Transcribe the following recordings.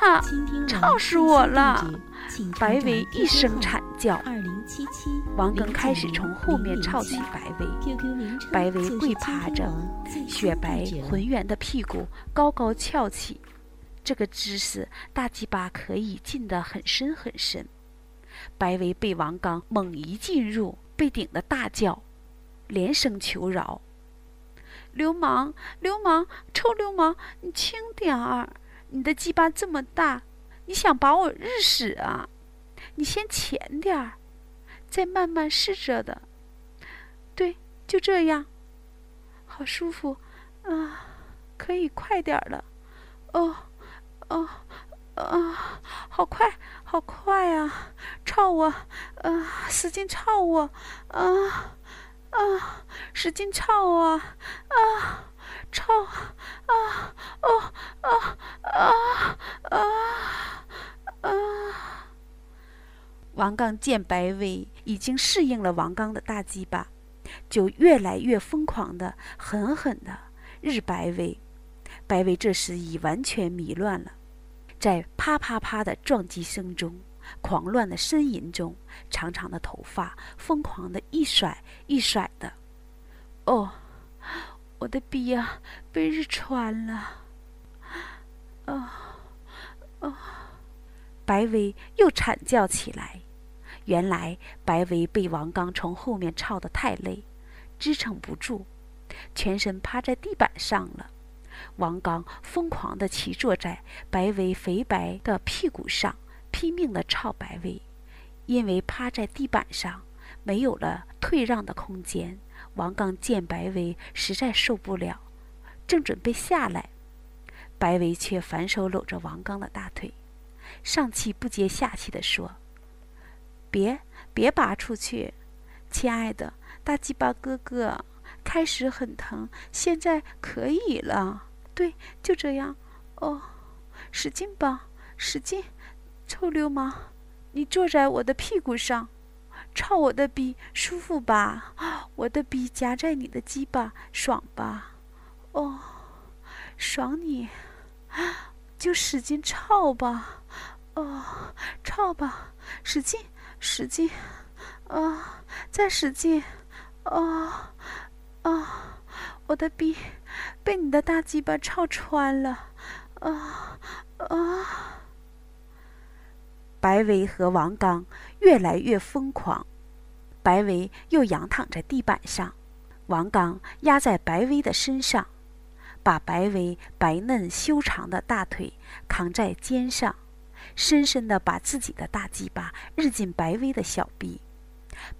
啊！吵死我了！白薇一声惨叫，王刚开始从后面抄起白薇。白薇跪趴着，雪白浑圆的屁股高高翘起，这个姿势大鸡巴可以进得很深很深。白薇被王刚猛一进入，被顶得大叫，连声求饶：“流氓，流氓，臭流氓，你轻点儿！你的鸡巴这么大！”你想把我日死啊？你先浅点儿，再慢慢试着的。对，就这样，好舒服啊！可以快点了。哦，哦，啊，好快，好快啊！操我，啊，使劲操我，啊，啊，使劲操我，啊，操，啊，哦，啊，啊，啊！啊！王刚见白薇已经适应了王刚的大鸡巴，就越来越疯狂的、狠狠的日白薇。白薇这时已完全迷乱了，在啪啪啪的撞击声中、狂乱的呻吟中，长长的头发疯狂的一甩一甩的。哦，我的逼呀，被日穿了！啊，啊！白薇又惨叫起来。原来白薇被王刚从后面操得太累，支撑不住，全身趴在地板上了。王刚疯狂地骑坐在白薇肥白的屁股上，拼命地操白薇。因为趴在地板上，没有了退让的空间。王刚见白薇实在受不了，正准备下来，白薇却反手搂着王刚的大腿。上气不接下气地说：“别别拔出去，亲爱的，大鸡巴哥哥，开始很疼，现在可以了。对，就这样。哦，使劲吧，使劲！臭流氓，你坐在我的屁股上，操我的逼，舒服吧？我的逼夹在你的鸡巴，爽吧？哦，爽你，就使劲操吧。”哦，操吧，使劲，使劲，啊，再使劲，啊，啊，我的逼被你的大鸡巴操穿了，啊，啊！白薇和王刚越来越疯狂，白薇又仰躺在地板上，王刚压在白薇的身上，把白薇白嫩修长的大腿扛在肩上。深深地把自己的大鸡巴日进白薇的小臂，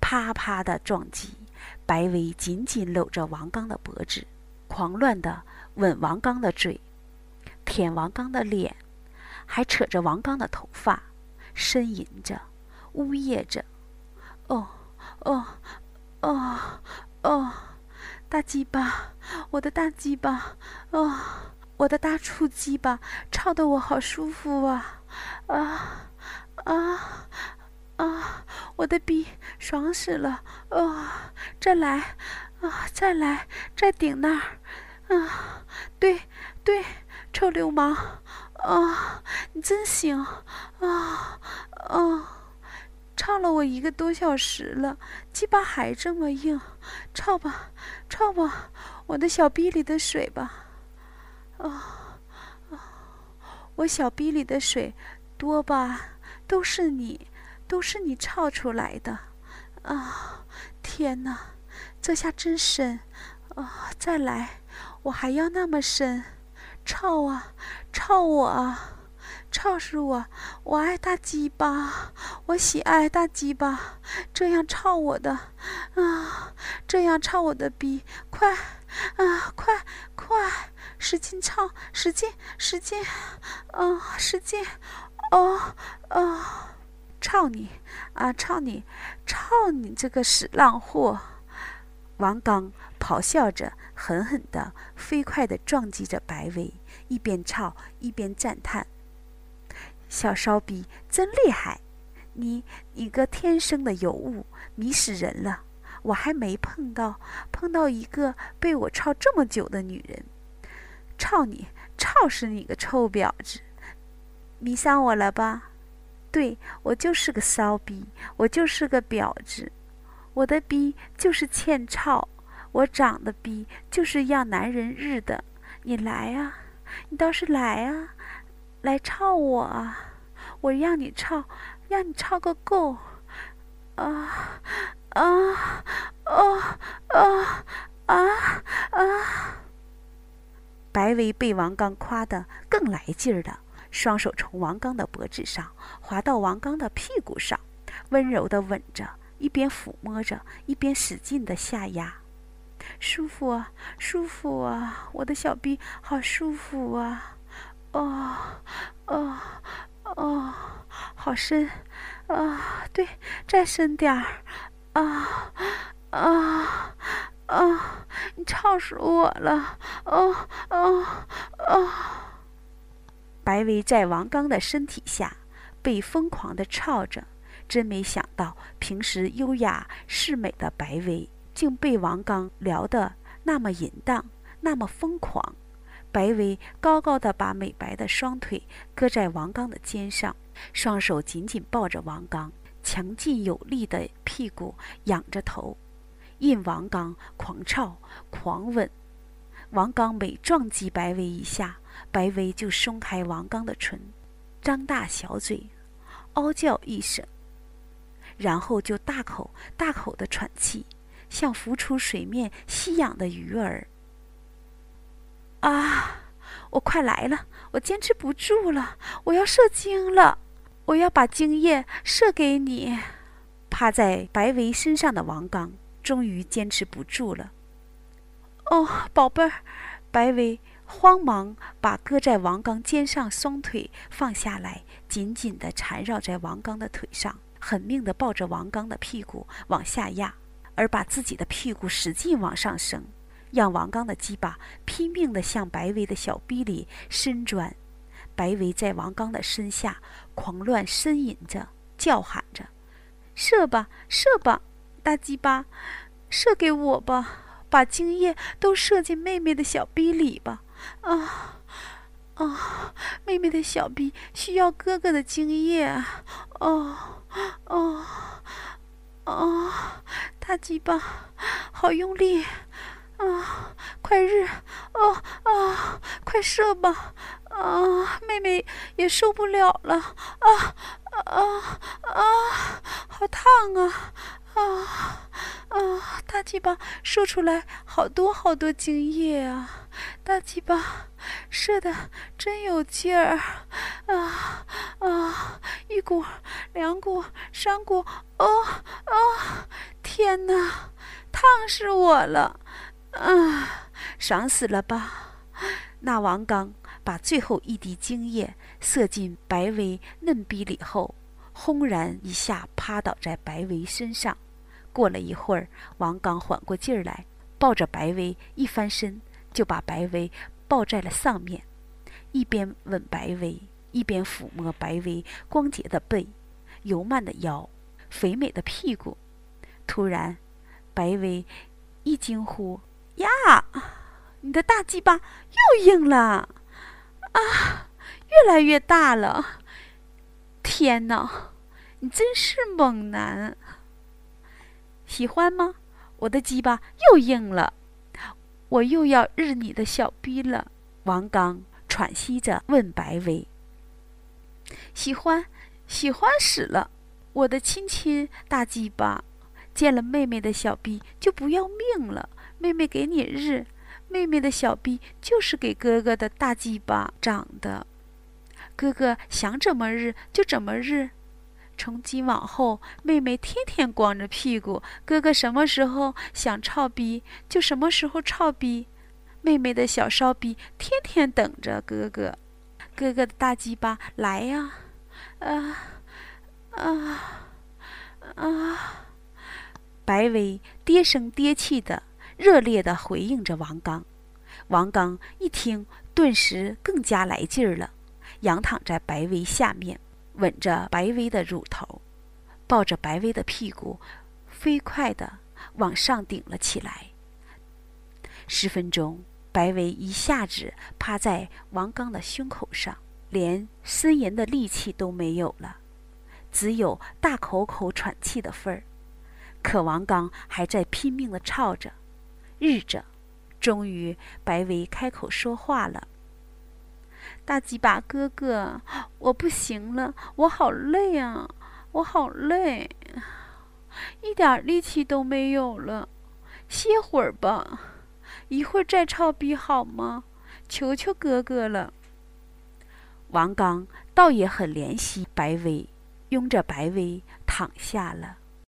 啪啪的撞击。白薇紧紧搂着王刚的脖子，狂乱地吻王刚的嘴，舔王刚的脸，还扯着王刚的头发，呻吟着，呜咽着：“哦，哦，哦，哦，大鸡巴，我的大鸡巴，哦，我的大粗鸡巴，操得我好舒服啊！”啊啊啊！我的逼爽死了！啊，再来！啊，再来！再顶那儿！啊，对对，臭流氓！啊，你真行！啊啊！唱了我一个多小时了，鸡巴还这么硬，操吧，操吧，我的小逼里的水吧！啊！我小逼里的水多吧？都是你，都是你操出来的，啊！天哪，这下真深，啊！再来，我还要那么深，操啊，操我啊，操死我！我爱大鸡巴，我喜爱大鸡巴，这样操我的，啊！这样操我的逼，快，啊，快，快！使劲操，使劲，使劲，嗯，使劲，哦，哦，操你，啊，操你，操你这个死浪货！王刚咆哮着，狠狠地、飞快地撞击着白薇，一边操一边赞叹：“小骚逼真厉害！你，你个天生的尤物，迷死人了！我还没碰到，碰到一个被我操这么久的女人。”操你！操死你个臭婊子！迷上我了吧？对，我就是个骚逼，我就是个婊子，我的逼就是欠操，我长得逼就是要男人日的。你来啊，你倒是来啊，来操我啊！我让你操，让你操个够！啊啊啊啊啊啊！白薇被王刚夸得更来劲儿了，双手从王刚的脖子上滑到王刚的屁股上，温柔地吻着，一边抚摸着，一边使劲地下压。舒服啊，舒服啊，我的小臂好舒服啊！哦，哦，哦，好深，啊，对，再深点儿，啊，啊。啊！你吵死我了！哦，哦，哦！白薇在王刚的身体下被疯狂的操着，真没想到平时优雅世美的白薇竟被王刚撩得那么淫荡，那么疯狂。白薇高高的把美白的双腿搁在王刚的肩上，双手紧紧抱着王刚强劲有力的屁股，仰着头。任王刚狂操狂吻，王刚每撞击白薇一下，白薇就松开王刚的唇，张大小嘴，嗷叫一声，然后就大口大口的喘气，像浮出水面吸氧的鱼儿。啊！我快来了，我坚持不住了，我要射精了，我要把精液射给你。趴在白薇身上的王刚。终于坚持不住了。哦，宝贝儿，白薇慌忙把搁在王刚肩上双腿放下来，紧紧地缠绕在王刚的腿上，狠命地抱着王刚的屁股往下压，而把自己的屁股使劲往上升，让王刚的鸡巴拼命地向白薇的小逼里伸钻。白薇在王刚的身下狂乱呻吟着，叫喊着：“射吧，射吧！”大鸡巴，射给我吧！把精液都射进妹妹的小逼里吧！啊啊！妹妹的小逼需要哥哥的精液！哦哦哦！大鸡巴，好用力！啊，快日！哦啊，快射吧！啊，妹妹也受不了了！啊啊啊！好烫啊！啊啊！大鸡巴射出来好多好多精液啊！大鸡巴射的真有劲儿啊啊！一股、两股、三股，哦哦！天哪，烫死我了！啊，爽死了吧？那王刚把最后一滴精液射进白薇嫩逼里后。轰然一下趴倒在白薇身上，过了一会儿，王刚缓过劲儿来，抱着白薇一翻身，就把白薇抱在了上面，一边吻白薇，一边抚摸白薇光洁的背、油曼的腰、肥美的屁股。突然，白薇一惊呼：“呀，你的大鸡巴又硬了！啊，越来越大了！天哪！”你真是猛男，喜欢吗？我的鸡巴又硬了，我又要日你的小逼了。王刚喘息着问白薇：“喜欢，喜欢死了！我的亲亲大鸡巴，见了妹妹的小逼就不要命了。妹妹给你日，妹妹的小逼就是给哥哥的大鸡巴长的，哥哥想怎么日就怎么日。”从今往后，妹妹天天光着屁股，哥哥什么时候想操逼就什么时候操逼。妹妹的小骚逼天天等着哥哥，哥哥的大鸡巴来呀！啊啊啊！白薇爹声爹气的热烈的回应着王刚。王刚一听，顿时更加来劲儿了，仰躺在白薇下面。吻着白薇的乳头，抱着白薇的屁股，飞快地往上顶了起来。十分钟，白薇一下子趴在王刚的胸口上，连呻吟的力气都没有了，只有大口口喘气的份儿。可王刚还在拼命的吵着、日着，终于白维开口说话了：“大鸡巴哥哥，我不行了，我好累啊，我好累，一点力气都没有了，歇会儿吧，一会儿再操逼好吗？求求哥哥了。”王刚倒也很怜惜白薇，拥着白薇躺下了。